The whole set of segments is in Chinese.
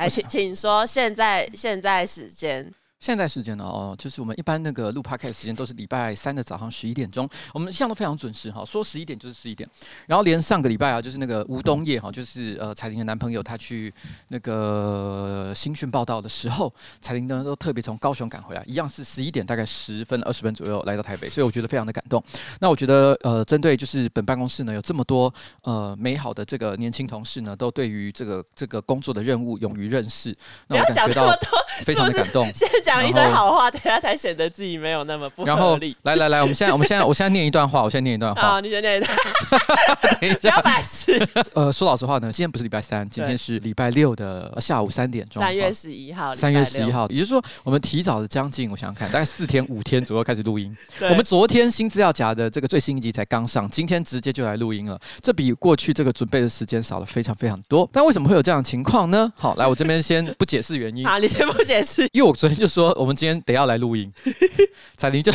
来，请请说，现在现在时间。现在时间呢？哦，就是我们一般那个录 podcast 的时间都是礼拜三的早上十一点钟，我们一向都非常准时哈，说十一点就是十一点。然后连上个礼拜啊，就是那个吴东叶哈，就是呃彩玲的男朋友，他去那个新训报道的时候，彩玲呢都特别从高雄赶回来，一样是十一点，大概十分二十分左右来到台北，所以我觉得非常的感动。那我觉得呃，针对就是本办公室呢有这么多呃美好的这个年轻同事呢，都对于这个这个工作的任务勇于认识，那我感觉到非常的感动。讲一堆好话，等下才显得自己没有那么不合理。来来来，我们现在，我们现在，我现在念一段话，我现在念一段话。好，你先念一段。等一下，白痴。呃，说老实话呢，今天不是礼拜三，今天是礼拜六的下午三点钟。三月十一号。三月十一号，也就是说，我们提早了将近，我想想看，大概四天五天左右开始录音。我们昨天新资料夹的这个最新一集才刚上，今天直接就来录音了。这比过去这个准备的时间少了非常非常多。但为什么会有这样的情况呢？好，来，我这边先不解释原因。好，你先不解释，因为我昨天就说说我们今天得要。来录音，彩铃就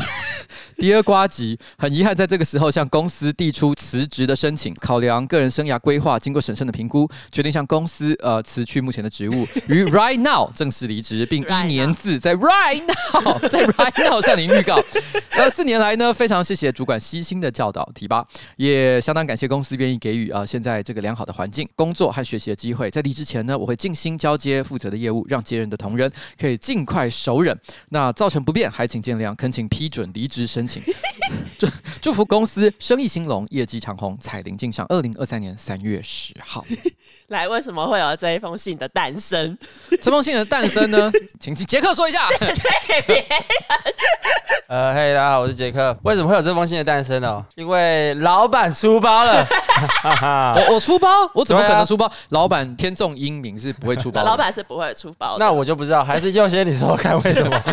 第二瓜吉，很遗憾在这个时候向公司递出辞职的申请。考量个人生涯规划，经过审慎的评估，决定向公司呃辞去目前的职务，于 right now 正式离职，并一年字在 right now 在 right now 向您预告。呃，四年来呢，非常谢谢主管悉心的教导提拔，也相当感谢公司愿意给予啊、呃、现在这个良好的环境、工作和学习的机会。在离职前呢，我会尽心交接负责的业务，让接任的同仁可以尽快熟稔。那造成不便，还请见谅，恳请批准离职申请。祝祝福公司生意兴隆，业绩长虹，彩铃进上。二零二三年三月十号，来，为什么会有这一封信的诞生？这封信的诞生呢？请请杰克说一下。谢谢推给别人。呃，嘿，大家好，我是杰克。为什么会有这封信的诞生呢？因为老板出包了。我我出包？我怎么可能出包？啊、老板天纵英明，是不会出包的。老板是不会出包的。那我就不知道，还是优先你说看为什么？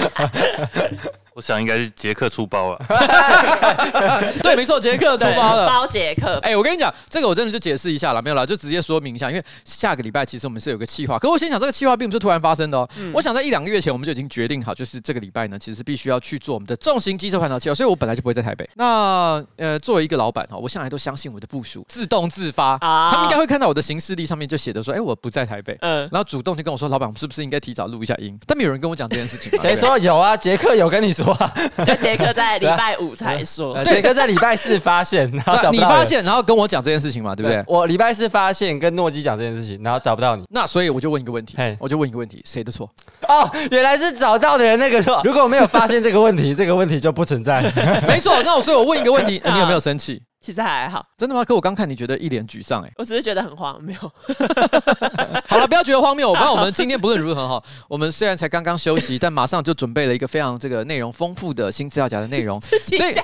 我想应该是杰克出包了。对，没错，杰克出包了。包杰克。哎、欸，我跟你讲，这个我真的就解释一下了，没有了，就直接说明一下。因为下个礼拜其实我们是有个计划，可我先讲这个计划并不是突然发生的哦。嗯、我想在一两个月前我们就已经决定好，就是这个礼拜呢，其实是必须要去做我们的重型机车环岛计划。所以我本来就不会在台北。那呃，作为一个老板哈，我向来都相信我的部署自动自发，啊、他们应该会看到我的行事历上面就写的说，哎、欸，我不在台北。嗯。然后主动就跟我说，老板，我们是不是应该提早录一下音？但没有人跟我讲这件事情。谁说有啊？杰克有跟你说啊。杰克在礼拜五才说，杰克在礼拜四发现，然后你发现，然后跟我讲这件事情嘛，对不对？我礼拜四发现，跟诺基讲这件事情，然后找不到你，那所以我就问一个问题，我就问一个问题，谁的错？哦，原来是找到的人那个错。如果我没有发现这个问题，这个问题就不存在。没错，那我所以我问一个问题，你有没有生气？其实还好，真的吗？可我刚看你觉得一脸沮丧，哎，我只是觉得很荒谬。好了，不要觉得荒谬。我知道我们今天不论如何哈，我们虽然才刚刚休息，但马上就准备了一个非常这个内容丰富的新资料夹的内容。所以，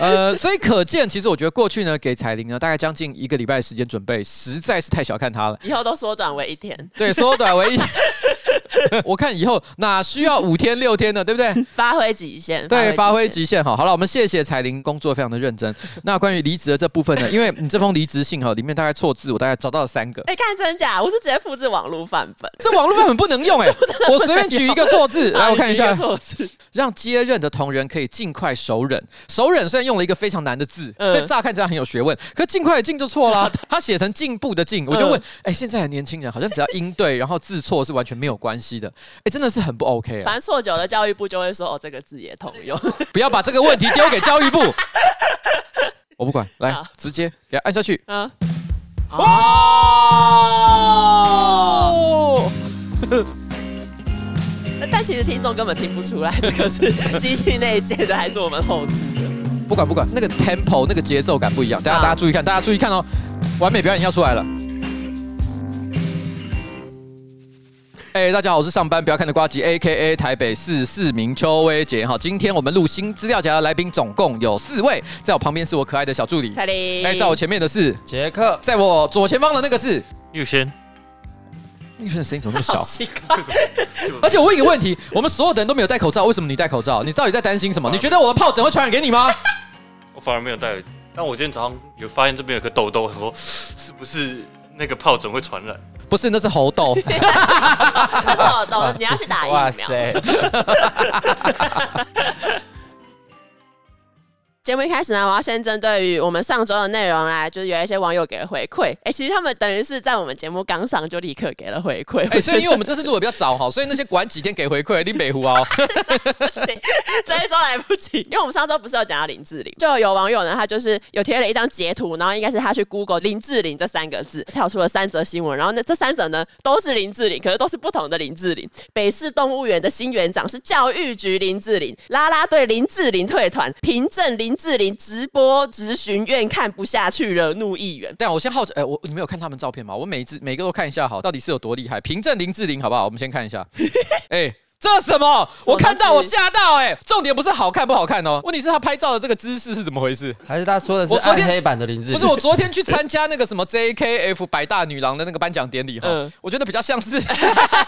呃，所以可见，其实我觉得过去呢，给彩玲呢大概将近一个礼拜的时间准备，实在是太小看她了。以后都缩短为一天。对，缩短为一天。我看以后哪需要五天六天的，对不对？发挥极限。对，发挥极限。好，好了，我们谢谢彩玲，工作非常的认真。那关于离职的这部分呢？因为你这封离职信哈，里面大概错字，我大概找到了三个。哎，看真假，我是直接复制网络范本。这网络范本不能用哎，我随便取一个错字来，我看一下错字。让接任的同仁可以尽快熟忍。熟忍虽然用了一个非常难的字，所以乍看起来很有学问，可尽快的进就错了。他写成进步的进，我就问，哎，现在的年轻人好像只要音对，然后字错是完全没有关系的。哎，真的是很不 OK 啊。反正错久了，教育部就会说，哦，这个字也通用。不要把这个问题丢给教育部。我不管，来直接给它按下去。嗯。哦。但其实听众根本听不出来，这个是机器内建的还是我们后置的？不管不管，那个 tempo 那个节奏感不一样。大家好大家注意看，大家注意看哦，完美表演要出来了。哎，大家好，我是上班不要看的瓜吉，A.K.A 台北市市民邱威杰哈。今天我们录新资料夹的来宾总共有四位，在我旁边是我可爱的小助理彩玲，哎，在我前面的是杰克，在我左前方的那个是玉轩。玉轩的声音怎么那么小？奇怪。而且我问一个问题，我们所有的人都没有戴口罩，为什么你戴口罩？你到底在担心什么？你觉得我的疱疹会传染给你吗？我反而没有戴，但我今天早上有发现这边有颗痘痘，说是不是那个疱疹会传染？不是，那是猴痘。那是猴痘，你要去打疫苗。哇塞！节目一开始呢，我要先针对于我们上周的内容来，就是有一些网友给了回馈。哎、欸，其实他们等于是在我们节目刚上就立刻给了回馈。哎、欸，所以因为我们这次录的比较早哈，所以那些管几天给回馈，林北湖哦，这一周来不及，因为我们上周不是有讲到林志玲，就有网友呢，他就是有贴了一张截图，然后应该是他去 Google 林志玲这三个字，跳出了三则新闻，然后呢，这三则呢都是林志玲，可是都是不同的林志玲。北市动物园的新园长是教育局林志玲，啦啦队林志玲退团，凭证林志玲直播直询院看不下去，惹怒议员。但我先好奇，哎、欸，我你没有看他们照片吗？我每一只每个都看一下，好，到底是有多厉害？凭证林志玲，好不好？我们先看一下，哎、欸。这什么？我看到我吓到哎、欸！重点不是好看不好看哦，问题是他拍照的这个姿势是怎么回事？还是他说的是暗黑版的林志玲？不是，我昨天去参加那个什么 JKF 百大女郎的那个颁奖典礼哈，嗯、我觉得比较像是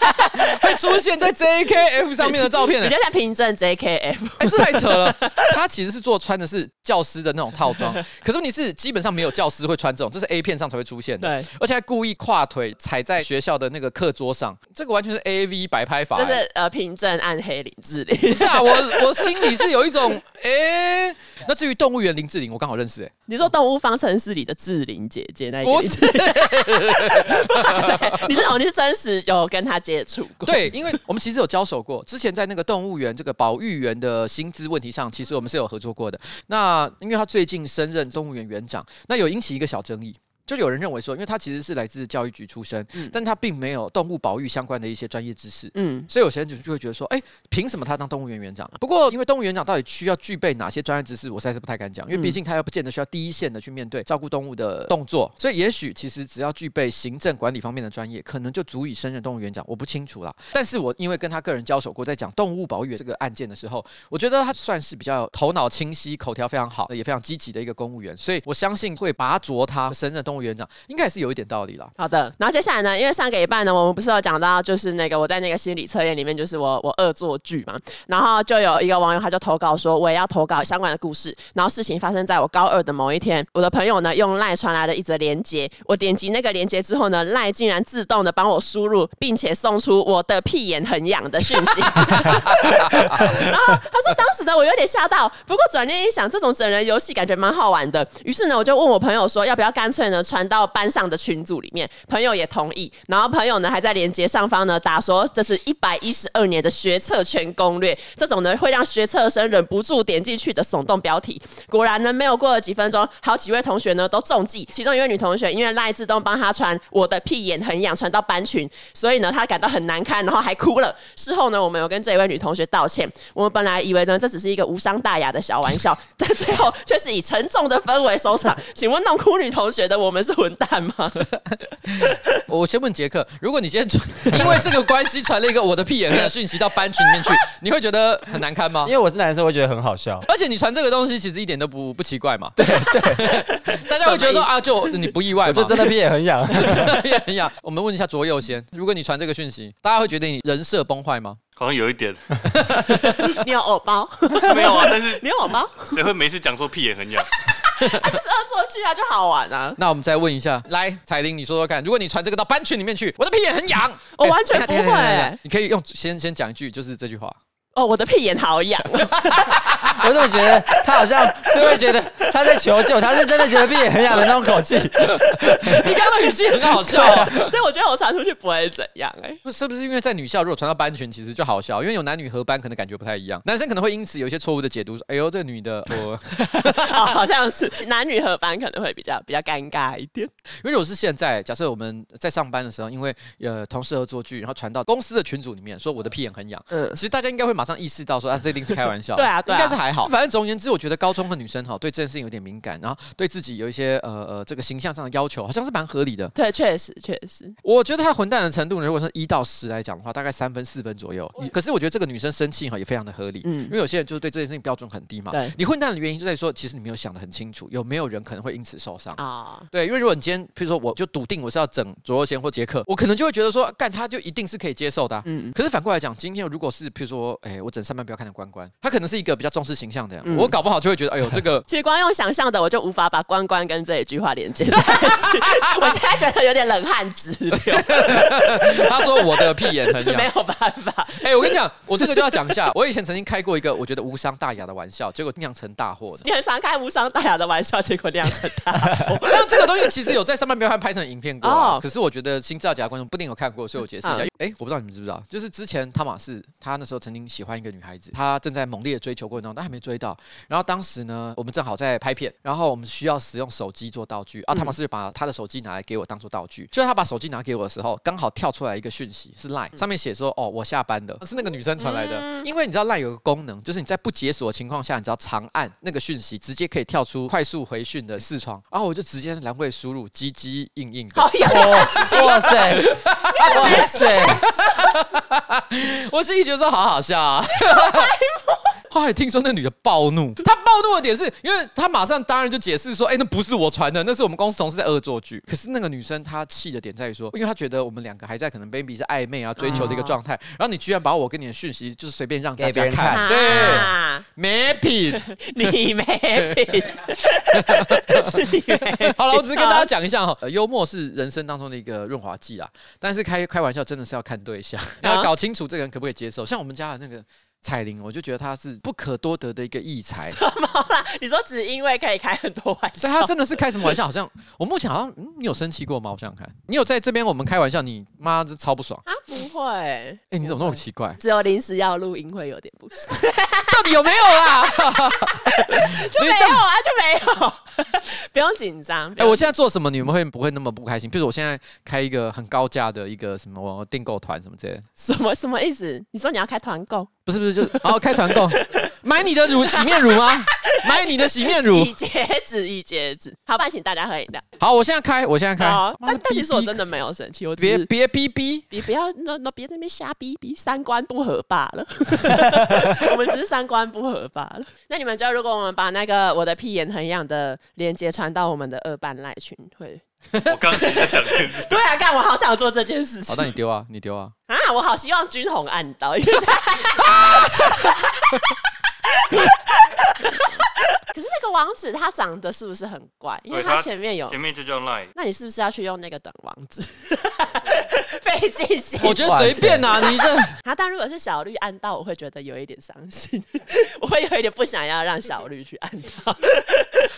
会出现在 JKF 上面的照片，比较像凭证 JKF。哎，这太扯了！他其实是做穿的是教师的那种套装，可是问题是基本上没有教师会穿这种，这是 A 片上才会出现的。对，而且还故意跨腿踩在学校的那个课桌上，这个完全是 AV 摆拍法、欸。就是呃凭证暗黑。林志玲，不是啊，我我 心里是有一种，哎、欸，那至于动物园林志玲，我刚好认识、欸，哎，你说动物方程式里的志玲姐姐那一个，不是，你是哦，你是真实有跟她接触过？对，对因为我们其实有交手过，之前在那个动物园这个保育员的薪资问题上，其实我们是有合作过的。那因为他最近升任动物园园长，那有引起一个小争议。就有人认为说，因为他其实是来自教育局出身，嗯、但他并没有动物保育相关的一些专业知识，嗯，所以有些人就就会觉得说，哎、欸，凭什么他当动物园园长？不过，因为动物园长到底需要具备哪些专业知识，我实在是不太敢讲，因为毕竟他又不见得需要第一线的去面对照顾动物的动作，所以也许其实只要具备行政管理方面的专业，可能就足以胜任动物园长。我不清楚啦，但是我因为跟他个人交手过，在讲动物保育这个案件的时候，我觉得他算是比较头脑清晰、口条非常好，也非常积极的一个公务员，所以我相信会拔擢他胜任动物园长，应该也是。有一点道理了。好的，然后接下来呢，因为上个礼拜呢，我们不是有讲到，就是那个我在那个心理测验里面，就是我我恶作剧嘛，然后就有一个网友他就投稿说，我也要投稿相关的故事。然后事情发生在我高二的某一天，我的朋友呢用赖传来了一则连接，我点击那个连接之后呢，赖竟然自动的帮我输入，并且送出我的屁眼很痒的讯息。然后他说当时呢我有点吓到，不过转念一想，这种整人游戏感觉蛮好玩的，于是呢我就问我朋友说，要不要干脆呢传到班上的群组里面，朋友也同意，然后朋友呢还在连接上方呢打说，这是一百一十二年的学测全攻略，这种呢会让学测生忍不住点进去的耸动标题。果然呢，没有过了几分钟，好几位同学呢都中计，其中一位女同学因为赖自动帮她传我的屁眼很痒传到班群，所以呢她感到很难堪，然后还哭了。事后呢，我们有跟这一位女同学道歉。我们本来以为呢这只是一个无伤大雅的小玩笑，但最后却是以沉重的氛围收场。请问弄哭女同学的我们是混蛋吗？我先问杰克，如果你先 因为这个关系传了一个我的屁眼的讯息到班群里面去，你会觉得很难堪吗？因为我是男生，会觉得很好笑。而且你传这个东西其实一点都不不奇怪嘛。对对，大家会觉得说啊，就你不意外吗？就真的屁眼很痒，真的屁眼很痒。我们问一下左右先，如果你传这个讯息，大家会觉得你人设崩坏吗？好像有一点。你有偶包？没有啊，但是你有偶包？谁会每次讲说屁眼很痒？啊，就是恶作剧啊，就好玩啊。那我们再问一下，来，彩玲，你说说看，如果你传这个到班群里面去，我的屁眼很痒，我完全不会。你可以用先先讲一句，就是这句话。哦，我的屁眼好痒。我怎么觉得他好像是会觉得他在求救，他是真的觉得屁眼很痒的那种口气。你刚刚的语气很好笑，所以我觉得我传出去不会怎样哎、欸。是不是因为在女校，如果传到班群，其实就好笑，因为有男女合班，可能感觉不太一样。男生可能会因此有一些错误的解读，说：“哎呦，这个女的，我、哦、好像是男女合班可能会比较比较尴尬一点。”因为如果是现在，假设我们在上班的时候，因为呃同事恶作剧，然后传到公司的群组里面，说我的屁眼很痒，嗯，其实大家应该会马上意识到说啊，这一定是开玩笑。对啊，对啊，应该是还好。反正总而言之，我觉得高中的女生哈，对这件事情有点敏感，然后对自己有一些呃呃这个形象上的要求，好像是蛮合理的。对，确实确实。我觉得她混蛋的程度呢，如果说一到十来讲的话，大概三分四分左右。可是我觉得这个女生生气哈也非常的合理，嗯，因为有些人就是对这件事情标准很低嘛。对。你混蛋的原因就在于说，其实你没有想得很清楚，有没有人可能会因此受伤啊？对，因为如果你今天，譬如说，我就笃定我是要整左右贤或杰克，我可能就会觉得说，干他就一定是可以接受的。嗯。可是反过来讲，今天如果是譬如说，诶哎，我整上班不要看到关关，他可能是一个比较重视形象的人，嗯我搞不好就会觉得，哎呦，这个 其实光用想象的，我就无法把关关跟这一句话连接在一起。我现在觉得有点冷汗直流，他说我的屁眼很痒 没。有办法。哎，我跟你讲，我这个就要讲一下，我以前曾经开过一个我觉得无伤大雅的玩笑，结果酿成大祸的。你很常开无伤大雅的玩笑，结果酿成大祸。但这个东西其实有在上班不要看拍成影片过可是我觉得新造假的观众不一定有看过，所以我解释一下。嗯哎、我不知道你们知不知道，就是之前汤马士他那时候曾经喜欢一个女孩子，她正在猛烈的追求过程中，但还没追到。然后当时呢，我们正好在拍片，然后我们需要使用手机做道具，啊，他们是把他的手机拿来给我当做道具。就是他把手机拿给我的时候，刚好跳出来一个讯息，是 Line 上面写说，哦，我下班了，是那个女生传来的。因为你知道 Line 有个功能，就是你在不解锁的情况下，你只要长按那个讯息，直接可以跳出快速回讯的视窗，然后我就直接来回输入，唧唧硬硬的。好有哇哇塞，哇塞，我是一觉得说好好笑啊。后来听说那女的暴怒，她暴怒的点是因为她马上当然就解释说，哎、那不是我传的，那是我们公司同事在恶作剧。可是那个女生她气的点在于说，因为她觉得我们两个还在可能 baby 是暧昧啊追求的一个状态，然后你居然把我跟你的讯息就是随便让大给别人家看，看对，啊没品。你没品，是你没品。好了，我只是跟大家讲一下哈，呃，幽默是人生当中的一个润滑剂啊，但是开开玩笑真的是要看对象，你要搞清楚这个人可不可以接受。像我们家的那个彩铃，我就觉得他是不可多得的一个异才。你说只因为可以开很多玩笑，对他真的是开什么玩笑？好像我目前好像，嗯，你有生气过吗？我想想看，你有在这边我们开玩笑，你妈这超不爽。啊，不会，哎、你怎么那么奇怪？只有临时要录音会有点不爽，到底有没有啦？就没有啊，就没有，不用紧张。哎、我现在做什么，你们会不会那么不开心？比如我现在开一个很高价的一个什么订购团什么之类的，什么什么意思？你说你要开团购，不是不是，就是哦开团购，买你的乳洗面乳吗？买你的洗面乳一。截止，一截止。好，不然请大家喝饮料。好，我现在开，我现在开。好，但但其实我真的没有生气，我别别逼逼。你不要那那别在那边瞎逼逼，三观不合罢了。我们只是三观不合罢了。那你们知道，如果我们把那个我的屁眼很痒的链接传到我们的二班赖群，会？我刚刚其实在想这件事，对啊，干我好想做这件事好，情那你丢啊，你丢啊。啊！我好希望军红按到，因为在 可是那个网址它长得是不是很怪？因为它前面有前，面就叫 line，那你是不是要去用那个短网址？费尽心我觉得随便啊，你这啊，但如果是小绿按到，我会觉得有一点伤心，我会有一点不想要让小绿去按到。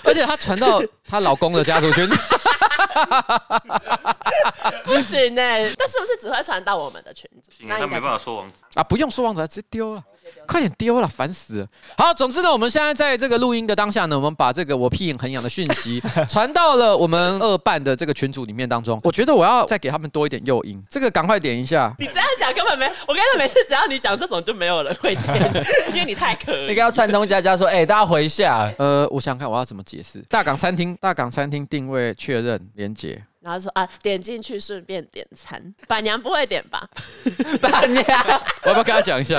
而且她传到她老公的家族群，不行呢、但是不是只会传到我们的群组？行啊，他没办法说网址。啊，不用说网址，直接丢了，快点丢了，烦死了。好，总之呢，我们现在在这个录音的当下呢，我们把这个我屁眼很痒的讯息传到了我们二办的这个群组里面当中。我觉得我要再给他们多一点诱因，这个赶快点一下。你这样讲根本没，我跟你说，每次只要你讲这种，就没有人会点，因为你太可以。你刚要串通佳佳说，哎，大家回一下，呃，我想想看我要怎么解释。大港餐厅，大港餐厅定位确认连结。然后说啊，点进去顺便点餐。板娘不会点吧？板娘，我要不要跟他讲一下？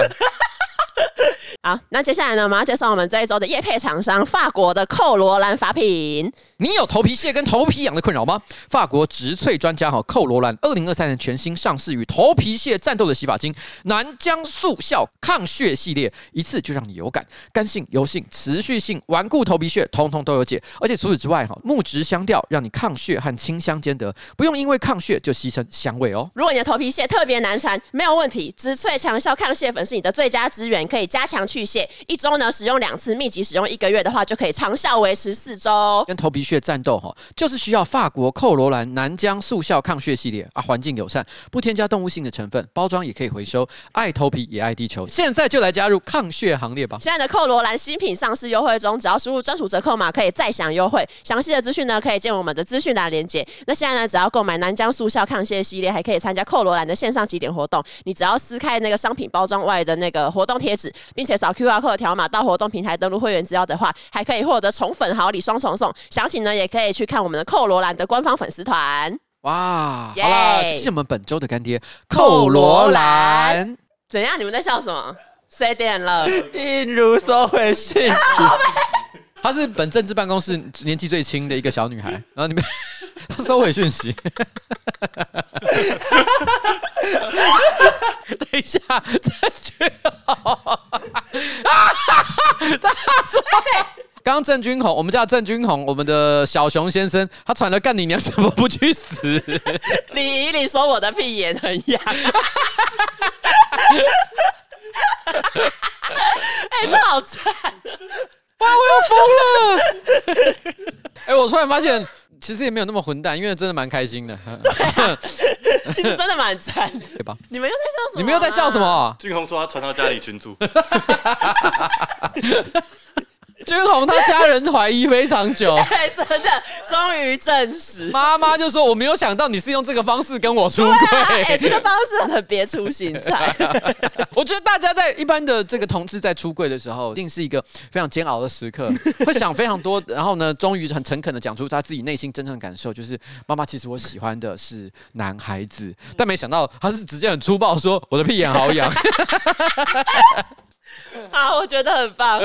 好，那接下来呢，我们要介绍我们这一周的业配厂商——法国的寇罗兰法品。你有头皮屑跟头皮痒的困扰吗？法国植萃专家哈寇罗兰二零二三年全新上市与头皮屑战斗的洗发精南疆速效抗屑系列，一次就让你有感，干性、油性、持续性、顽固头皮屑，通通都有解。而且除此之外哈，木质香调让你抗屑和清香兼得，不用因为抗屑就牺牲香味哦。如果你的头皮屑特别难缠，没有问题，植萃强效抗屑粉是你的最佳资源，可以加强去屑。一周呢使用两次，密集使用一个月的话，就可以长效维持四周。跟头皮屑战斗哈，就是需要法国寇罗兰南疆速效抗屑系列啊，环境友善，不添加动物性的成分，包装也可以回收，爱头皮也爱地球，现在就来加入抗屑行列吧。现在的寇罗兰新品上市优惠中，只要输入专属折扣码，可以再享优惠。详细的资讯呢，可以见我们的资讯栏连接。那现在呢，只要购买南疆速效抗屑系列，还可以参加寇罗兰的线上集点活动。你只要撕开那个商品包装外的那个活动贴纸，并且扫 QR code 条码到活动平台登录会员资料的话，还可以获得宠粉好礼双重送。详情呢，也可以去看我们的寇罗兰的官方粉丝团。哇，好啦，谢谢我们本周的干爹寇罗兰。怎样？你们在笑什么？谁点了？一如收回讯息，她是本政治办公室年纪最轻的一个小女孩，然后你们 收回讯息。等一下，郑君宏，他说，刚刚郑君宏，我们叫郑君宏，我们的小熊先生，他传了干你娘，怎么不去死？李怡，你说我的屁眼很痒。哎、欸，这好惨！哇，我要疯了！哎、欸，我突然发现，其实也没有那么混蛋，因为真的蛮开心的。对、啊，其实真的蛮赞的，对吧？你们又在笑什么、啊？你们又在笑什么？俊宏说他传到家里群组。君宏他家人怀疑非常久，对，真的终于证实。妈妈就说：“我没有想到你是用这个方式跟我出柜，哎、啊欸，这个方式很别出心裁。”我觉得大家在一般的这个同志在出柜的时候，一定是一个非常煎熬的时刻，会想非常多，然后呢，终于很诚恳的讲出他自己内心真正的感受，就是妈妈，其实我喜欢的是男孩子，但没想到他是直接很粗暴说：“我的屁眼好痒。”好，我觉得很棒。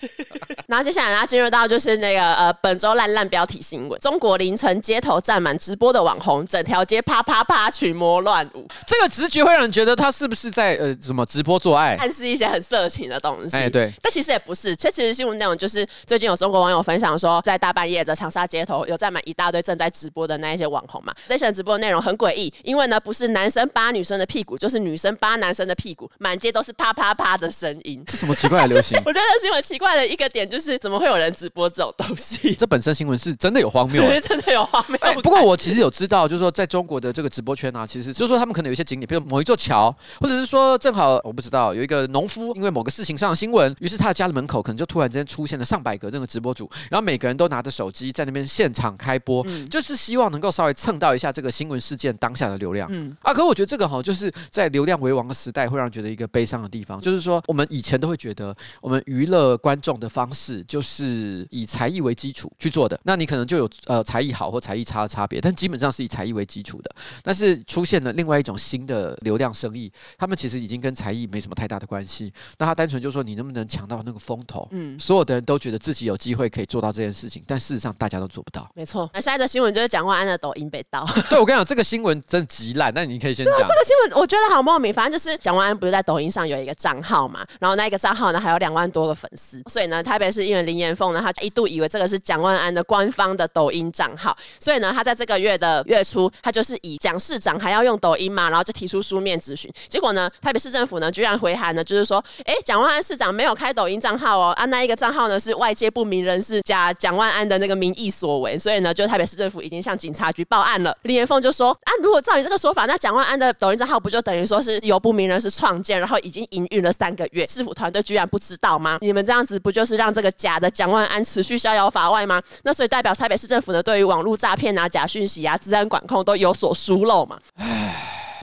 然后接下来，然后进入到就是那个呃本周烂烂标题新闻：中国凌晨街头站满直播的网红，整条街啪啪啪群魔乱舞。这个直觉会让人觉得他是不是在呃什么直播做爱，暗示一些很色情的东西？哎，对。但其实也不是，这其实新闻内容就是最近有中国网友分享说，在大半夜的长沙街头有站满一大堆正在直播的那一些网红嘛。这些直播的内容很诡异，因为呢不是男生扒女生的屁股，就是女生扒男生的屁股，满街都是啪啪啪的声音。这什么奇怪的 流行？我觉得新闻奇怪的一个点就是，怎么会有人直播这种东西？这本身新闻是真的有荒谬，真的有荒谬。哎，不过我其实有知道，就是说在中国的这个直播圈啊，其实就是说他们可能有一些景点，比如某一座桥，或者是说正好我不知道有一个农夫因为某个事情上的新闻，于是他的家的门口可能就突然之间出现了上百个这个直播主，然后每个人都拿着手机在那边现场开播，嗯、就是希望能够稍微蹭到一下这个新闻事件当下的流量。嗯啊，可是我觉得这个哈，就是在流量为王的时代，会让人觉得一个悲伤的地方，就是说我们以前都会觉得。我们娱乐观众的方式就是以才艺为基础去做的，那你可能就有呃才艺好或才艺差的差别，但基本上是以才艺为基础的。但是出现了另外一种新的流量生意，他们其实已经跟才艺没什么太大的关系。那他单纯就说你能不能抢到那个风头，嗯，所有的人都觉得自己有机会可以做到这件事情，但事实上大家都做不到。没错。那下一则新闻就是蒋万安的抖音被盗。对，我跟你讲，这个新闻真的极烂，那你可以先讲。这个新闻我觉得好莫名，反正就是蒋万安不是在抖音上有一个账号嘛，然后那一个账号呢还有两万多个粉丝，所以呢，台北市议员林延凤呢，他一度以为这个是蒋万安的官方的抖音账号，所以呢，他在这个月的月初，他就是以蒋市长还要用抖音嘛，然后就提出书面质询。结果呢，台北市政府呢，居然回函呢，就是说，哎，蒋万安市长没有开抖音账号哦，啊，那一个账号呢是外界不明人士假蒋万安的那个名义所为，所以呢，就台北市政府已经向警察局报案了。林延凤就说，啊，如果照你这个说法，那蒋万安的抖音账号不就等于说是由不明人士创建，然后已经营运了三个月，市府团队居然不知道吗？你们这样子不就是让这个假的蒋万安持续逍遥法外吗？那所以代表台北市政府呢，对于网络诈骗啊、假讯息啊、治安管控都有所疏漏嘛？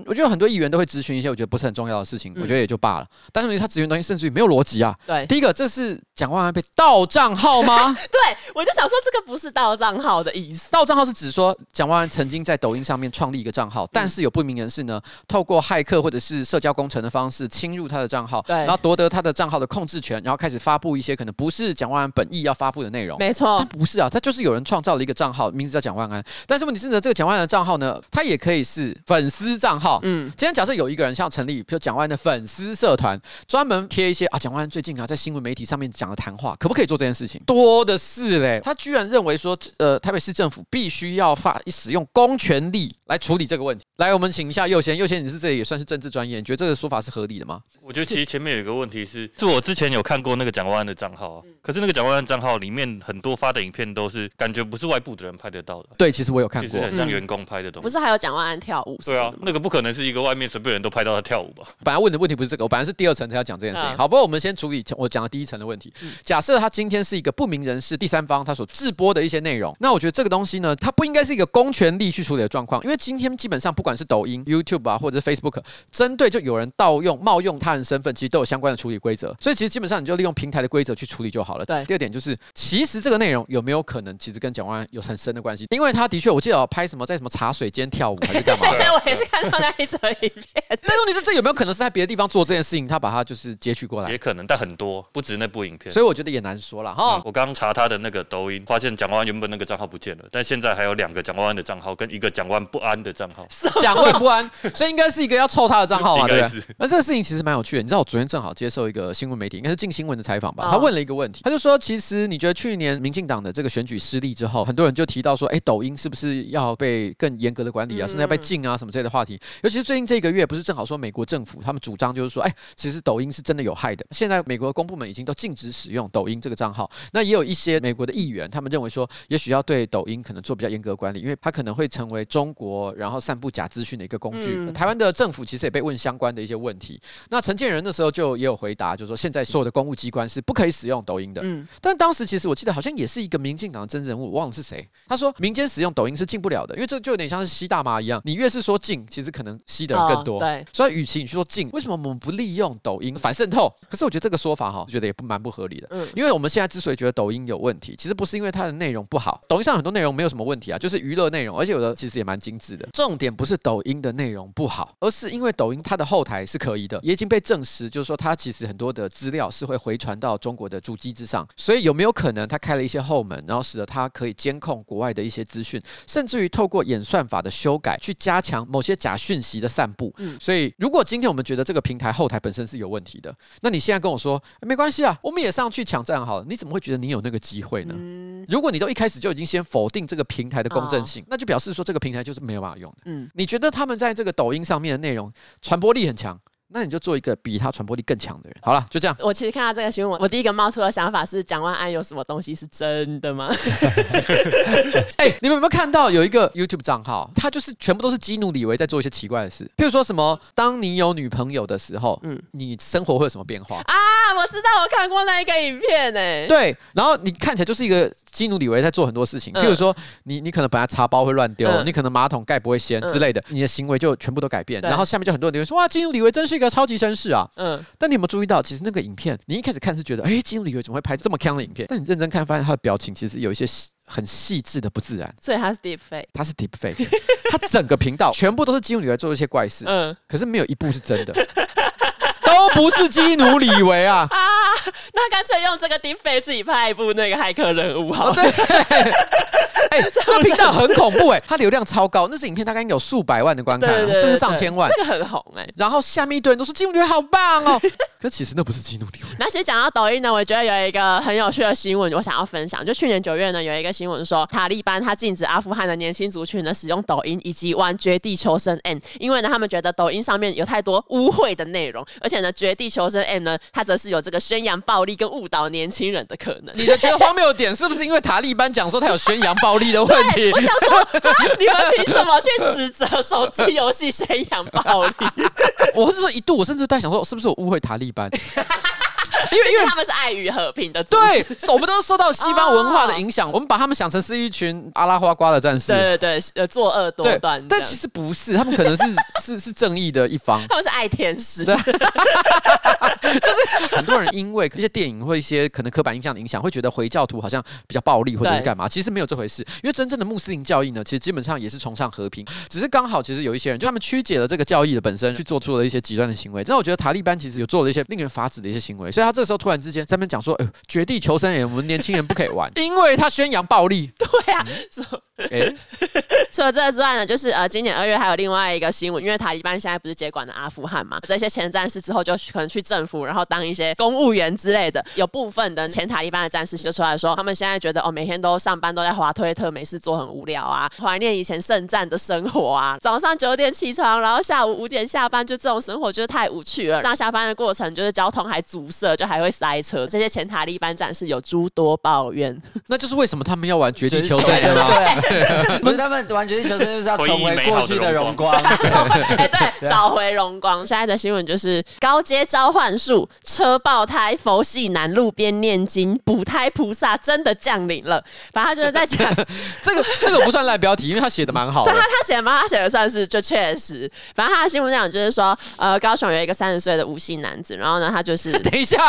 我觉得很多议员都会咨询一些我觉得不是很重要的事情，我觉得也就罢了。但是他咨询东西甚至于没有逻辑啊。对，第一个，这是蒋万安被盗账号吗？对，我就想说这个不是盗账号的意思。盗账号是指说蒋万安曾经在抖音上面创立一个账号，但是有不明人士呢，透过骇客或者是社交工程的方式侵入他的账号，对，然后夺得他的账号的控制权，然后开始发布一些可能不是蒋万安本意要发布的内容。没错，他不是啊，他就是有人创造了一个账号，名字叫蒋万安。但是问题是呢，这个蒋万安的账号呢，他也可以是粉丝账号。嗯，今天。假设有一个人像成立，比如蒋万安的粉丝社团，专门贴一些啊，蒋万安最近啊在新闻媒体上面讲的谈话，可不可以做这件事情？多的是嘞。他居然认为说，呃，台北市政府必须要发使用公权力来处理这个问题。来，我们请一下右先，右先你是这里也算是政治专业，你觉得这个说法是合理的吗？我觉得其实前面有一个问题是，是我之前有看过那个蒋万安的账号啊，可是那个蒋万安账号里面很多发的影片都是感觉不是外部的人拍得到的。对，其实我有看过，其实很像员工拍的东西。不是还有蒋万安跳舞？对啊，那个不可能是一个外面随便人都拍到他跳舞吧？本来问的问题不是这个，我本来是第二层才要讲这件事情。好，不过我们先处理我讲的第一层的问题。假设他今天是一个不明人士、第三方他所制播的一些内容，那我觉得这个东西呢，它不应该是一个公权力去处理的状况，因为今天基本上不管是抖音、YouTube 啊，或者是 Facebook，针对就有人盗用、冒用他人身份，其实都有相关的处理规则。所以其实基本上你就利用平台的规则去处理就好了。对。第二点就是，其实这个内容有没有可能其实跟蒋万安有很深的关系？因为他的确，我记得有拍什么在什么茶水间跳舞还是干嘛？对，我也是看到那一则影片。但问题是，这有没有可能是在别的地方做这件事情，他把它就是截取过来？也可能，但很多不止那部影片。所以我觉得也难说了哈、嗯。我刚刚查他的那个抖音，发现蒋万安原本那个账号不见了，但现在还有两个蒋万安的账号跟一个蒋万不安的账号。蒋万不安，所以应该是一个要凑他的账号嘛，对不对？那这个事情其实蛮有趣的。你知道，我昨天正好接受一个新闻媒体，应该是镜新闻的采访吧？他问了一个问题，他就说：其实你觉得去年民进党的这个选举失利之后，很多人就提到说，哎，抖音是不是要被更严格的管理啊？甚至要被禁啊？什么之类的话题。尤其是最近这个月，不是正好说美国政府他们主张就是说，哎，其实抖音是真的有害的。现在美国的公部门已经都禁止使用抖音这个账号。那也有一些美国的议员，他们认为说，也许要对抖音可能做比较严格管理，因为它可能会成为中国然后散布假资讯的一个工具。嗯、台湾的政府其实也被问相关的一些问题。那陈建仁那时候就也有回答，就是说现在所有的公务机关是不可以使用抖音的。嗯，但当时其实我记得好像也是一个民进党的真人物，我忘了是谁。他说民间使用抖音是禁不了的，因为这就有点像是吸大麻一样，你越是说禁，其实可能吸的人更多。哦、对，所以与其你去说禁，为什么我们不利用抖音反渗透？可是我觉得这个说法哈，我觉得也不蛮不合理的。嗯，因为我们现在之所以觉得抖音有问题，其实不是因为它的内容不好，抖音上很多内容没有什么问题啊，就是娱乐内容，而且有的其实也蛮精致的。重点不是抖音的内容不好，而是因为抖音它的后台是可疑的，也已经被证实，就是说它其实很多的资料是会回传到中国的主机之上。所以有没有可能它开了一些后门，然后使得它可以监控国外的一些资讯，甚至于透过演算法的修改去加强某些假讯息的散布？嗯，所以如果今天我们觉得这个平台后台本身是有问题的，那你现在跟我说没关系啊，我们也上去抢占好了，你怎么会觉得你有那个机会呢？嗯，如果你都一开始就已经先否定这个平台的公正性，那就表示说这个平台就是没有办法用的。嗯，你觉得他们在这个抖音上面的内容传播力很强？那你就做一个比他传播力更强的人。好了，就这样。我其实看到这个新闻，我第一个冒出的想法是：蒋万安有什么东西是真的吗？哎、欸，你们有没有看到有一个 YouTube 账号，他就是全部都是基努李维在做一些奇怪的事，譬如说什么，当你有女朋友的时候，嗯，你生活会有什么变化啊？我知道，我看过那一个影片呢、欸。对，然后你看起来就是一个基努李维在做很多事情，譬如说，你你可能本来茶包会乱丢，嗯、你可能马桶盖不会掀之类的，嗯、你的行为就全部都改变，然后下面就很多人留言说：哇，基努李维真是一个。个超级绅士啊，嗯，但你有没有注意到，其实那个影片，你一开始看是觉得，哎，基努李维怎么会拍这么坑的影片？但你认真看，发现他的表情其实有一些很细致的不自然。所以他是 deep fake，他是 deep fake，他整个频道全部都是基努李维做一些怪事，嗯，可是没有一部是真的。都不是基努李维啊！啊，那干脆用这个 deepfake 自己拍一部那个骇客人物好了。对，哎、欸，这个频道很恐怖哎、欸，它流量超高，那支影片大概有数百万的观看，甚至上千万，那个很红哎、欸。然后下面一堆人都说基努李维好棒哦，可其实那不是基努李维。那其实讲到抖音呢，我觉得有一个很有趣的新闻，我想要分享。就去年九月呢，有一个新闻说，塔利班他禁止阿富汗的年轻族群呢使用抖音以及玩绝地求生 N，因为呢他们觉得抖音上面有太多污秽的内容，而且呢绝地求生 M 呢，它则是有这个宣扬暴力跟误导年轻人的可能。你的觉得荒谬的点是不是因为塔利班讲说他有宣扬暴力的问题？我想说，啊、你们凭什么去指责手机游戏宣扬暴力？我是说一度，我甚至在想说，是不是我误会塔利班？因为因为他们是爱与和平的，对，我们都是受到西方文化的影响，我们把他们想成是一群阿拉花瓜的战士，对对对，呃，作恶多端，但其实不是，他们可能是是是正义的一方，他们是爱天使，对，就是很多人因为一些电影或一些可能刻板印象的影响，会觉得回教徒好像比较暴力或者是干嘛，其实没有这回事，因为真正的穆斯林教义呢，其实基本上也是崇尚和平，只是刚好其实有一些人就他们曲解了这个教义的本身，去做出了一些极端的行为，那我觉得塔利班其实有做了一些令人发指的一些行为，所以他。这时候突然之间在那边讲说，哎，绝地求生，哎，我们年轻人不可以玩，因为他宣扬暴力。对啊，哎，除了这个之外呢，就是呃，今年二月还有另外一个新闻，因为塔利班现在不是接管了阿富汗嘛，这些前战士之后就可能去政府，然后当一些公务员之类的。有部分的前塔利班的战士就出来说，他们现在觉得哦，每天都上班都在滑推特，没事做很无聊啊，怀念以前圣战的生活啊，早上九点起床，然后下午五点下班，就这种生活就是太无趣了。上下班的过程就是交通还阻塞，就还会塞车。这些前塔利班战士有诸多抱怨，那就是为什么他们要玩绝地求生吗？不是他们玩绝地求生就是要重回过去的荣光，哎，对，找回荣光。现在的新闻就是高阶召唤术，车爆胎，佛系男路边念经，补胎菩萨真的降临了。反正他就是在讲这个，这个不算烂标题，因为他写的蛮好的。对他，他写的吗？他写的算是就确实。反正他的新闻讲就是说，呃，高雄有一个三十岁的无姓男子，然后呢，他就是等一下，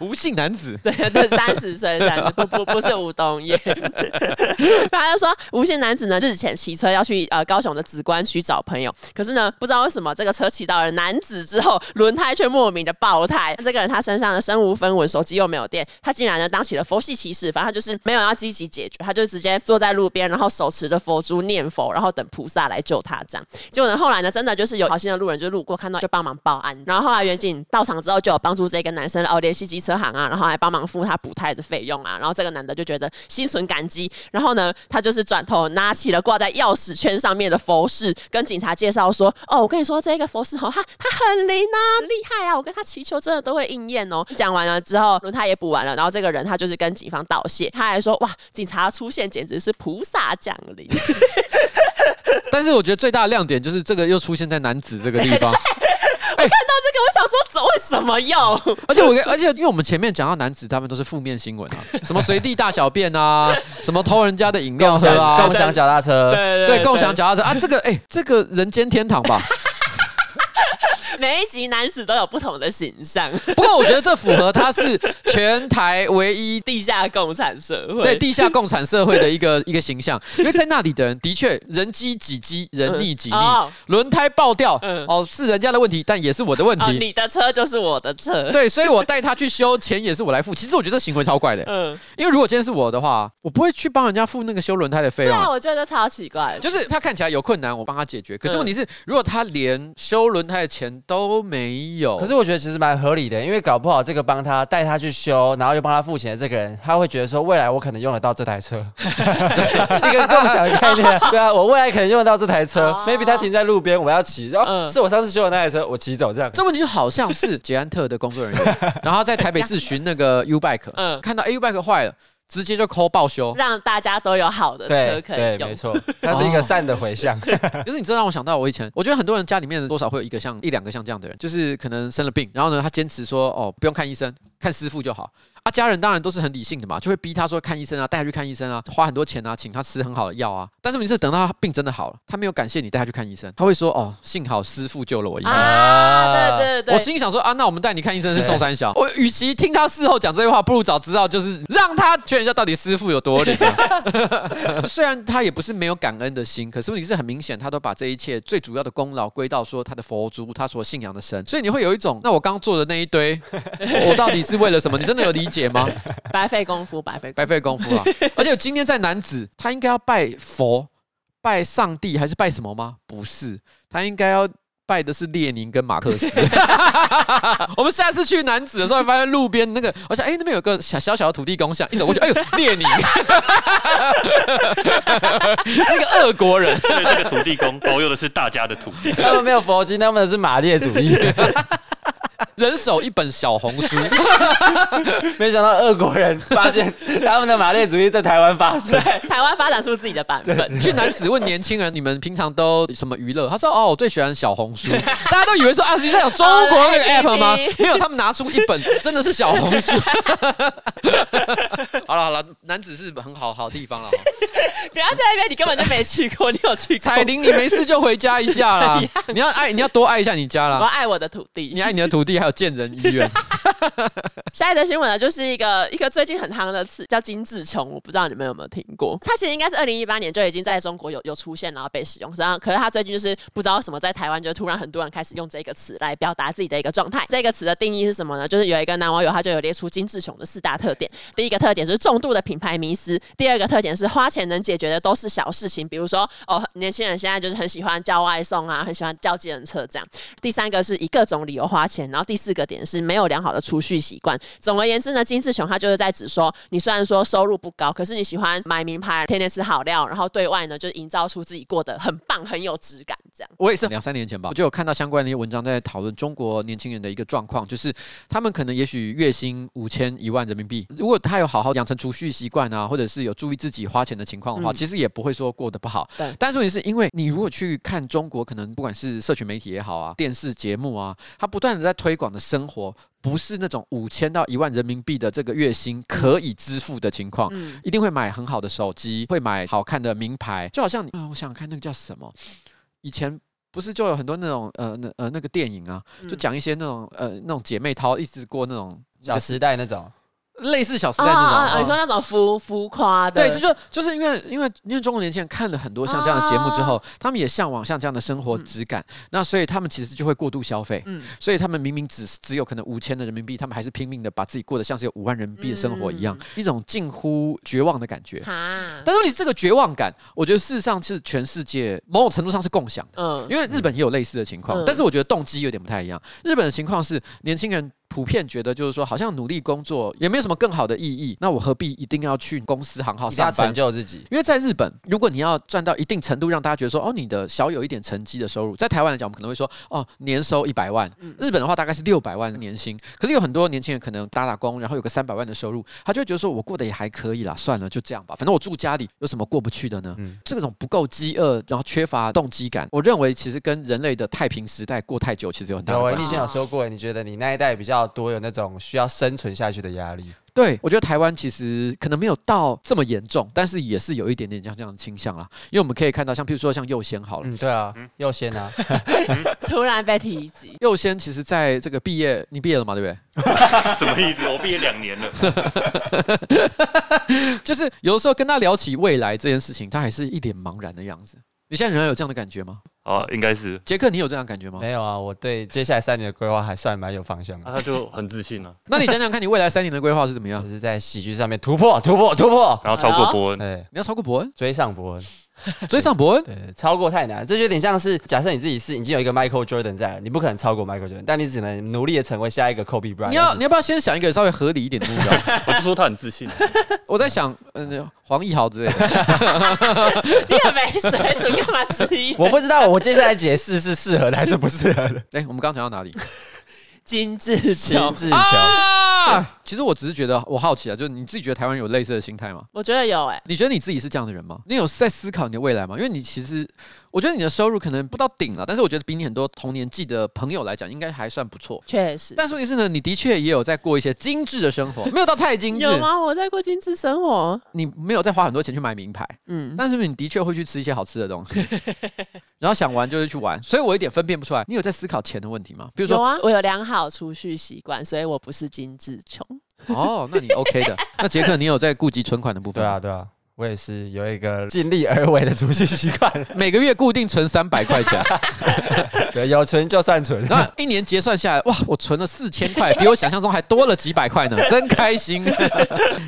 吴姓男子，对对，三十岁，三十不不不是吴东业。他就说，无姓男子呢日前骑车要去呃高雄的梓官区找朋友，可是呢不知道为什么这个车骑到了男子之后，轮胎却莫名的爆胎。这个人他身上的身无分文，手机又没有电，他竟然呢当起了佛系骑士，反正他就是没有要积极解决，他就直接坐在路边，然后手持着佛珠念佛，然后等菩萨来救他。这样，结果呢后来呢真的就是有好心的路人就路过看到就帮忙报案，然后后来远景到场之后就有帮助这个男生哦联系机车行啊，然后还帮忙付他补胎的费用啊，然后这个男的就觉得心存感激，然后呢他就是转头拿起了挂在钥匙圈上面的佛饰，跟警察介绍说：“哦，我跟你说这个佛饰哦，他他很灵啊，厉害啊，我跟他祈求真的都会应验哦。”讲完了之后，轮胎也补完了，然后这个人他就是跟警方道谢，他还说：“哇，警察出现简直是菩萨降临。”但是我觉得最大的亮点就是这个又出现在男子这个地方。我想说，走为什么要？而且我，而且因为我们前面讲到男子，他们都是负面新闻啊，什么随地大小便啊，什么偷人家的饮料喝啊，共享脚踏车，对对，对，对，共享脚踏车啊，这个哎、欸，这个人间天堂吧。每一集男子都有不同的形象，不过我觉得这符合他是全台唯一 地下共产社会，对地下共产社会的一个一个形象，因为在那里的人的确人机几机，人逆己逆，轮胎爆掉，哦是人家的问题，但也是我的问题，你的车就是我的车，对，所以我带他去修，钱也是我来付。其实我觉得这行为超怪的，嗯，因为如果今天是我的话，我不会去帮人家付那个修轮胎的费用，对啊，我觉得超奇怪，就是他看起来有困难，我帮他解决，可是问题是，如果他连修轮胎的钱都没有，可是我觉得其实蛮合理的，因为搞不好这个帮他带他去修，然后又帮他付钱的这个人，他会觉得说未来我可能用得到这台车，一个共享的概念。对啊，我未来可能用得到这台车，maybe 他停在路边，我要骑，然后是我上次修的那台车，我骑走这样。这问题就好像是捷安特的工作人员，然后在台北市巡那个 U bike，嗯，看到 A U bike 坏了。直接就 call 报修，让大家都有好的车可以用。没错，它是一个善的回向。就是你这让我想到，我以前我觉得很多人家里面多少会有一个像一两个像这样的人，就是可能生了病，然后呢，他坚持说哦，不用看医生，看师傅就好。他、啊、家人当然都是很理性的嘛，就会逼他说看医生啊，带他去看医生啊，花很多钱啊，请他吃很好的药啊。但是问题是等到他病真的好了，他没有感谢你带他去看医生，他会说哦，幸好师傅救了我一命啊！对对对，我心里想说啊，那我们带你看医生是宋三小。我与其听他事后讲这些话，不如早知道就是让他确认一下到底师傅有多厉害。虽然他也不是没有感恩的心，可是问题是很明显，他都把这一切最主要的功劳归到说他的佛珠，他所信仰的神。所以你会有一种，那我刚做的那一堆，我到底是为了什么？你真的有理解吗？白费功夫，白费白费功夫啊！而且今天在男子，他应该要拜佛、拜上帝还是拜什么吗？不是，他应该要拜的是列宁跟马克思。我们下次去男子的时候，发现路边那个，我想，哎、欸，那边有个小小小的土地公像，一走过去，哎呦，列宁，是一个俄国人。所以这个土地公保佑的是大家的土地。他们没有佛经，他们是马列主义。人手一本小红书，没想到俄国人发现他们的马列主义在台湾发生，台湾发展出自己的版本。去男子问年轻人，你们平常都什么娱乐？他说：哦，我最喜欢小红书。大家都以为说啊，是在讲中国那个 app 吗？没有，他们拿出一本真的是小红书。好了好了，男子是很好好地方了。不要在那边，你根本就没去过，你有去过？彩玲，你没事就回家一下啦。你要爱，你要多爱一下你家啦。我要爱我的土地，你爱你的土地。还有建仁医院。下一则新闻呢，就是一个一个最近很夯的词，叫金志琼。我不知道你们有没有听过？他其实应该是二零一八年就已经在中国有有出现，然后被使用。然后，可是他最近就是不知道什么，在台湾就突然很多人开始用这个词来表达自己的一个状态。这个词的定义是什么呢？就是有一个男网友他就有列出精致穷的四大特点。第一个特点是重度的品牌迷思。第二个特点是花钱能解决的都是小事情，比如说哦，年轻人现在就是很喜欢叫外送啊，很喜欢叫计程车这样。第三个是以各种理由花钱，然后第四个点是没有良好的储蓄习惯。总而言之呢，金志雄他就是在指说，你虽然说收入不高，可是你喜欢买名牌，天天吃好料，然后对外呢就是营造出自己过得很棒、很有质感这样。我也是两三年前吧，我就有看到相关的一些文章在讨论中国年轻人的一个状况，就是他们可能也许月薪五千一万人民币，如果他有好好养成储蓄习惯啊，或者是有注意自己花钱的情况的话，嗯、其实也不会说过得不好。对，但是问题是因为你如果去看中国，可能不管是社群媒体也好啊，电视节目啊，他不断的在推广的生活。不是那种五千到一万人民币的这个月薪可以支付的情况，嗯，一定会买很好的手机，会买好看的名牌，就好像你啊，我想想看那个叫什么，以前不是就有很多那种呃那呃那个电影啊，就讲一些那种呃那种姐妹淘一直过那种小时代那种。类似小时代那种，啊啊、你说那种浮浮夸的，对，就就就是因为因为因为中国年轻人看了很多像这样的节目之后，啊、他们也向往像这样的生活质感，嗯、那所以他们其实就会过度消费，嗯，所以他们明明只只有可能五千的人民币，他们还是拼命的把自己过得像是有五万人民币的生活一样，嗯、一种近乎绝望的感觉。哈。但是你这个绝望感，我觉得事实上是全世界某种程度上是共享的，嗯，因为日本也有类似的情况，嗯、但是我觉得动机有点不太一样。日本的情况是年轻人。普遍觉得就是说，好像努力工作也没有什么更好的意义。那我何必一定要去公司行号上班，成就自己？因为在日本，如果你要赚到一定程度，让大家觉得说，哦，你的小有一点成绩的收入，在台湾来讲，我们可能会说，哦，年收一百万。日本的话，大概是六百万的年薪。可是有很多年轻人可能打打工，然后有个三百万的收入，他就会觉得说，我过得也还可以啦，算了，就这样吧。反正我住家里，有什么过不去的呢？嗯，这种不够饥饿，然后缺乏动机感，我认为其实跟人类的太平时代过太久，其实有很大的关系。有，你以前有说过，你觉得你那一代比较多有那种。需要生存下去的压力。对，我觉得台湾其实可能没有到这么严重，但是也是有一点点像这样的倾向啦。因为我们可以看到，像譬如说像右先好了，嗯，对啊，右先啊，突然被提及。右先其实在这个毕业，你毕业了吗？对不对？什么意思？我毕业两年了。就是有的时候跟他聊起未来这件事情，他还是一脸茫然的样子。你现在仍然有这样的感觉吗？哦，应该是。杰克，你有这样的感觉吗？没有啊，我对接下来三年的规划还算蛮有方向的。那、他就很自信了、啊。那你讲讲看你未来三年的规划是怎么样？就是在喜剧上面突破、突破、突破，然后超过伯恩。对，你要超过伯恩，追上伯恩。追上伯恩，对，超过太难，这就有点像是假设你自己是已经有一个 Michael Jordan 在了，你不可能超过 Michael Jordan，但你只能努力的成为下一个 Kobe Bryant。你要你要不要先想一个稍微合理一点的目标？我就说他很自信。我在想，嗯，黄义豪之类的。你也没水准，干嘛质疑？我不知道，我接下来解释是适合的还是不适合的。哎，我们刚刚讲到哪里？金志球，金志球。啊其实我只是觉得我好奇啊，就是你自己觉得台湾有类似的心态吗？我觉得有哎、欸。你觉得你自己是这样的人吗？你有在思考你的未来吗？因为你其实，我觉得你的收入可能不到顶了，但是我觉得比你很多同年纪的朋友来讲，应该还算不错。确实。但问题是呢，你的确也有在过一些精致的生活，没有到太精致。有吗？我在过精致生活。你没有在花很多钱去买名牌，嗯，但是你的确会去吃一些好吃的东西，然后想玩就是去玩，所以我一点分辨不出来。你有在思考钱的问题吗？比如说，有啊，我有良好储蓄习惯，所以我不是精致穷。哦，那你 OK 的。那杰克，你有在顾及存款的部分？对啊，对啊，我也是有一个尽力而为的储蓄习惯，每个月固定存三百块钱。对，有存就算存。那一年结算下来，哇，我存了四千块，比我想象中还多了几百块呢，真开心。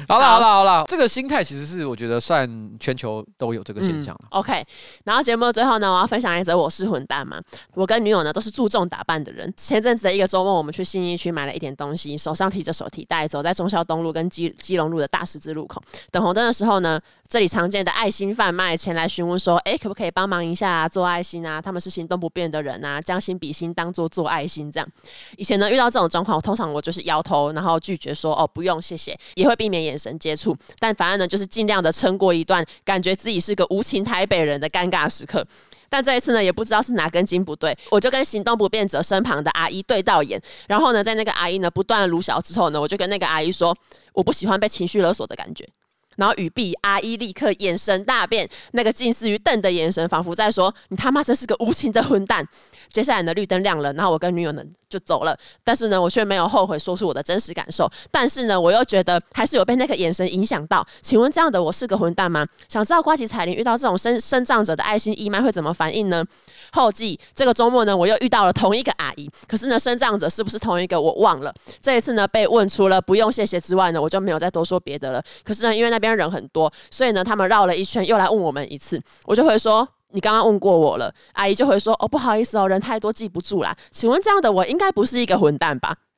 好了，好了，好了，这个心态其实是我觉得算全球都有这个现象了。嗯、OK，然后节目的最后呢，我要分享一则我是混蛋嘛。我跟女友呢都是注重打扮的人。前阵子的一个周末，我们去信义区买了一点东西，手上提着手提袋，走在忠孝东路跟基基隆路的大十字路口，等红灯的时候呢，这里常见的爱心贩卖前来询问说，哎，可不可以帮忙一下啊，做爱心啊？他们是行动不便的人啊。将心比心，当做做爱心这样。以前呢，遇到这种状况，我通常我就是摇头，然后拒绝说哦，不用谢谢，也会避免眼神接触。但反而呢，就是尽量的撑过一段感觉自己是个无情台北人的尴尬时刻。但这一次呢，也不知道是哪根筋不对，我就跟行动不便者身旁的阿姨对到眼，然后呢，在那个阿姨呢不断的撸小之后呢，我就跟那个阿姨说，我不喜欢被情绪勒索的感觉。然后语毕，阿姨立刻眼神大变，那个近似于瞪的眼神，仿佛在说：“你他妈真是个无情的混蛋！”接下来呢，绿灯亮了，然后我跟女友呢就走了。但是呢，我却没有后悔说出我的真实感受。但是呢，我又觉得还是有被那个眼神影响到。请问这样的我是个混蛋吗？想知道瓜吉彩铃遇到这种生生障者的爱心义卖会怎么反应呢？后记这个周末呢，我又遇到了同一个阿姨，可是呢，生障者是不是同一个我忘了。这一次呢，被问除了不用谢谢之外呢，我就没有再多说别的了。可是呢，因为那边人很多，所以呢，他们绕了一圈又来问我们一次，我就会说。你刚刚问过我了，阿姨就会说：“哦，不好意思哦，人太多记不住啦。”请问这样的我应该不是一个混蛋吧？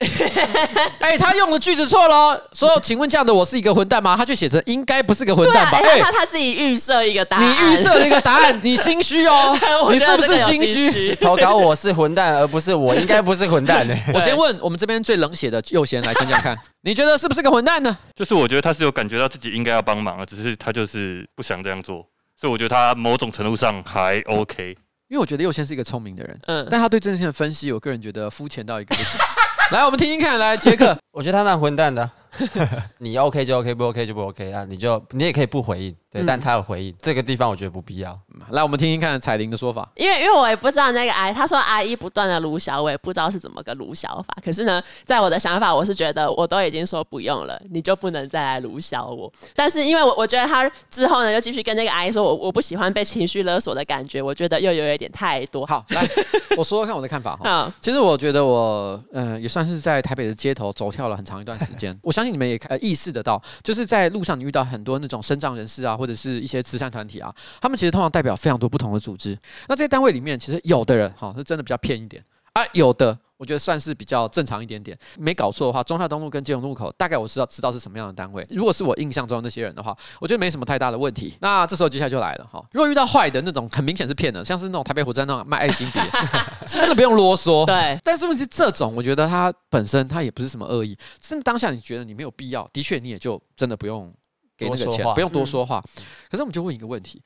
哎、欸，他用的句子错了，说：“请问这样的我是一个混蛋吗？”他却写成“应该不是个混蛋吧？”哎、啊，他他自己预设一个答案，你预设了一个答案，你心虚哦，你是不是心虚？投稿我是混蛋，而不是我应该不是混蛋呢？我先问我们这边最冷血的右贤来讲讲看，你觉得是不是个混蛋呢？就是我觉得他是有感觉到自己应该要帮忙，只是他就是不想这样做。所以我觉得他某种程度上还 OK，因为我觉得右先是一个聪明的人，嗯，但他对这件事情的分析，我个人觉得肤浅到一个不行。来，我们听听看，来，杰克，我觉得他蛮混蛋的，你 OK 就 OK，不 OK 就不 OK 啊，你就你也可以不回应，对，但他有回应，这个地方我觉得不必要。来，我们听听看彩玲的说法。因为因为我也不知道那个阿姨，她说阿姨不断的撸小，我也不知道是怎么个撸小法。可是呢，在我的想法，我是觉得我都已经说不用了，你就不能再来撸小我。但是因为我我觉得他之后呢，又继续跟那个阿姨说我我不喜欢被情绪勒索的感觉，我觉得又有一点太多。好，来我说说看我的看法哈。好其实我觉得我呃也算是在台北的街头走跳了很长一段时间。我相信你们也呃意识得到，就是在路上你遇到很多那种身障人士啊，或者是一些慈善团体啊，他们其实通常代表非常多不同的组织。那这些单位里面，其实有的人哈是真的比较偏一点啊，有的我觉得算是比较正常一点点。没搞错的话，中孝东路跟金融路口大概我知道知道是什么样的单位。如果是我印象中的那些人的话，我觉得没什么太大的问题。那这时候接下来就来了哈，如果遇到坏的那种，很明显是骗的，像是那种台北火车站那种卖爱心笔，真的不用啰嗦。对，但是问题是这种，我觉得它本身它也不是什么恶意，真的当下你觉得你没有必要，的确你也就真的不用给那个钱，不用多说话。嗯、可是我们就问一个问题。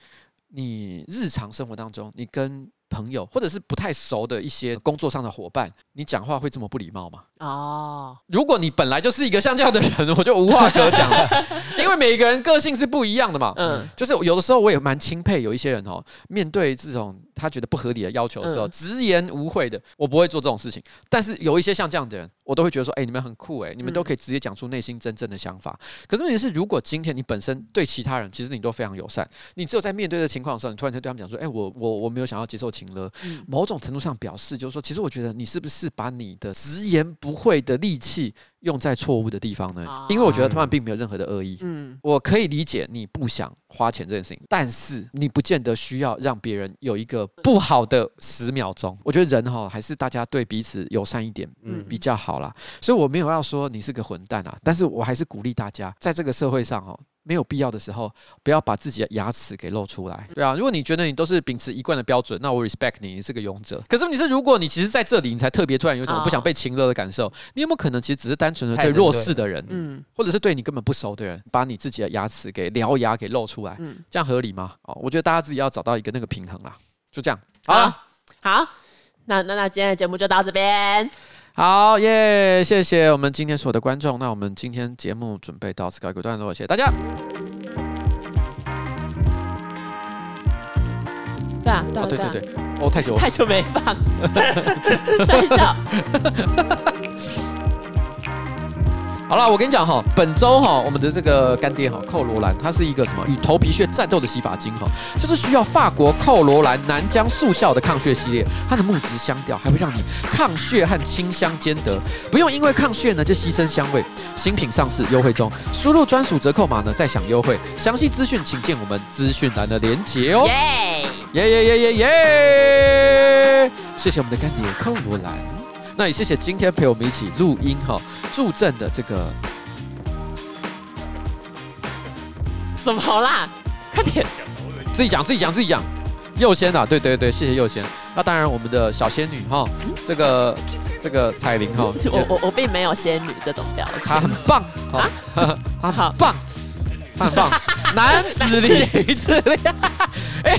你日常生活当中，你跟朋友或者是不太熟的一些工作上的伙伴，你讲话会这么不礼貌吗？哦，如果你本来就是一个像这样的人，我就无话可讲了，因为每个人个性是不一样的嘛。嗯，就是有的时候我也蛮钦佩有一些人哦，面对这种他觉得不合理的要求的时候，直言无讳的，我不会做这种事情。但是有一些像这样的人，我都会觉得说，哎，你们很酷哎，你们都可以直接讲出内心真正的想法。可是问题是，如果今天你本身对其他人其实你都非常友善，你只有在面对的情况的时候，你突然间对他们讲说，哎，我我我没有想要接受情了。某种程度上表示，就是说，其实我觉得你是不是把你的直言不讳的力气用在错误的地方呢？因为我觉得他们并没有任何的恶意。嗯，我可以理解你不想花钱这件事情，但是你不见得需要让别人有一个不好的十秒钟。我觉得人哈还是大家对彼此友善一点，嗯，比较好啦。所以我没有要说你是个混蛋啊，但是我还是鼓励大家在这个社会上哦。没有必要的时候，不要把自己的牙齿给露出来。对啊，如果你觉得你都是秉持一贯的标准，那我 respect 你，你是个勇者。可是你是，如果你其实在这里，你才特别突然有一种不想被情勒的感受，你有没有可能其实只是单纯的对弱势的人，嗯，或者是对你根本不熟的人，把你自己的牙齿给獠牙给露出来，嗯，这样合理吗？哦，我觉得大家自己要找到一个那个平衡啦。就这样，好了，好，那那那今天的节目就到这边。好耶，谢谢我们今天所有的观众。那我们今天节目准备到此告一个段落，谢谢大家。对啊，对对对对，哦，太久了，太久没放，三笑。好了，我跟你讲哈，本周哈，我们的这个干爹哈，寇罗兰，它是一个什么与头皮屑战斗的洗发精哈，就是需要法国寇罗兰南疆速效的抗屑系列，它的木质香调还会让你抗屑和清香兼得，不用因为抗屑呢就牺牲香味。新品上市优惠中，输入专属折扣码呢再享优惠。详细资讯请见我们资讯栏的连结哦。耶耶耶耶耶耶！谢谢我们的干爹寇罗兰。那也谢谢今天陪我们一起录音哈助阵的这个什么啦？快点，自己讲自己讲自己讲。右先啊，对对对，谢谢右先。那当然我们的小仙女哈，这个这个彩铃哈，我我我并没有仙女这种表情。她很棒啊，她好棒，她很棒，男子力量。哎。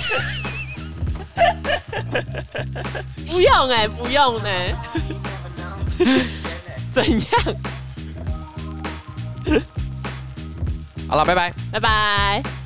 不用哎、欸，不用呢、欸。怎样？好了，拜拜，拜拜。